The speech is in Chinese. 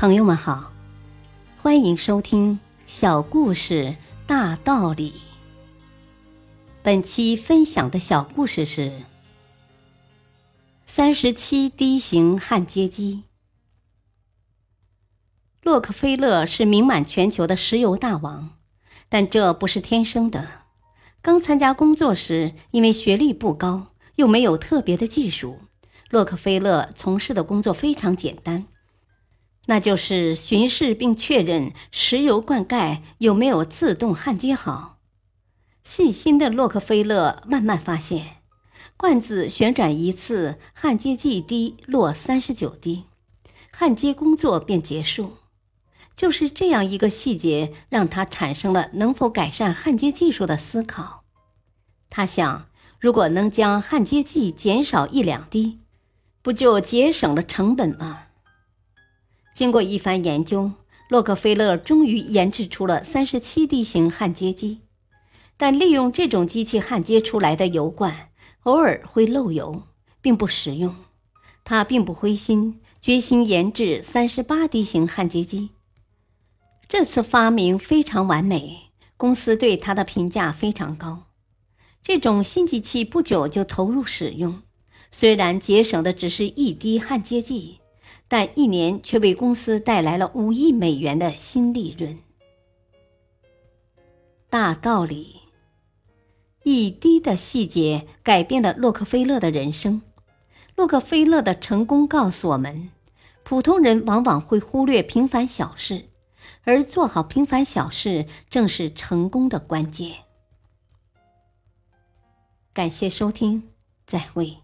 朋友们好，欢迎收听《小故事大道理》。本期分享的小故事是：三十七 D 型焊接机。洛克菲勒是名满全球的石油大王，但这不是天生的。刚参加工作时，因为学历不高，又没有特别的技术，洛克菲勒从事的工作非常简单。那就是巡视并确认石油灌溉有没有自动焊接好。细心的洛克菲勒慢慢发现，罐子旋转一次，焊接剂滴落三十九滴，焊接工作便结束。就是这样一个细节，让他产生了能否改善焊接技术的思考。他想，如果能将焊接剂减少一两滴，不就节省了成本吗？经过一番研究，洛克菲勒终于研制出了三十七 D 型焊接机。但利用这种机器焊接出来的油罐偶尔会漏油，并不实用。他并不灰心，决心研制三十八 D 型焊接机。这次发明非常完美，公司对他的评价非常高。这种新机器不久就投入使用，虽然节省的只是一滴焊接剂。但一年却为公司带来了五亿美元的新利润。大道理，一滴的细节改变了洛克菲勒的人生。洛克菲勒的成功告诉我们，普通人往往会忽略平凡小事，而做好平凡小事正是成功的关键。感谢收听，再会。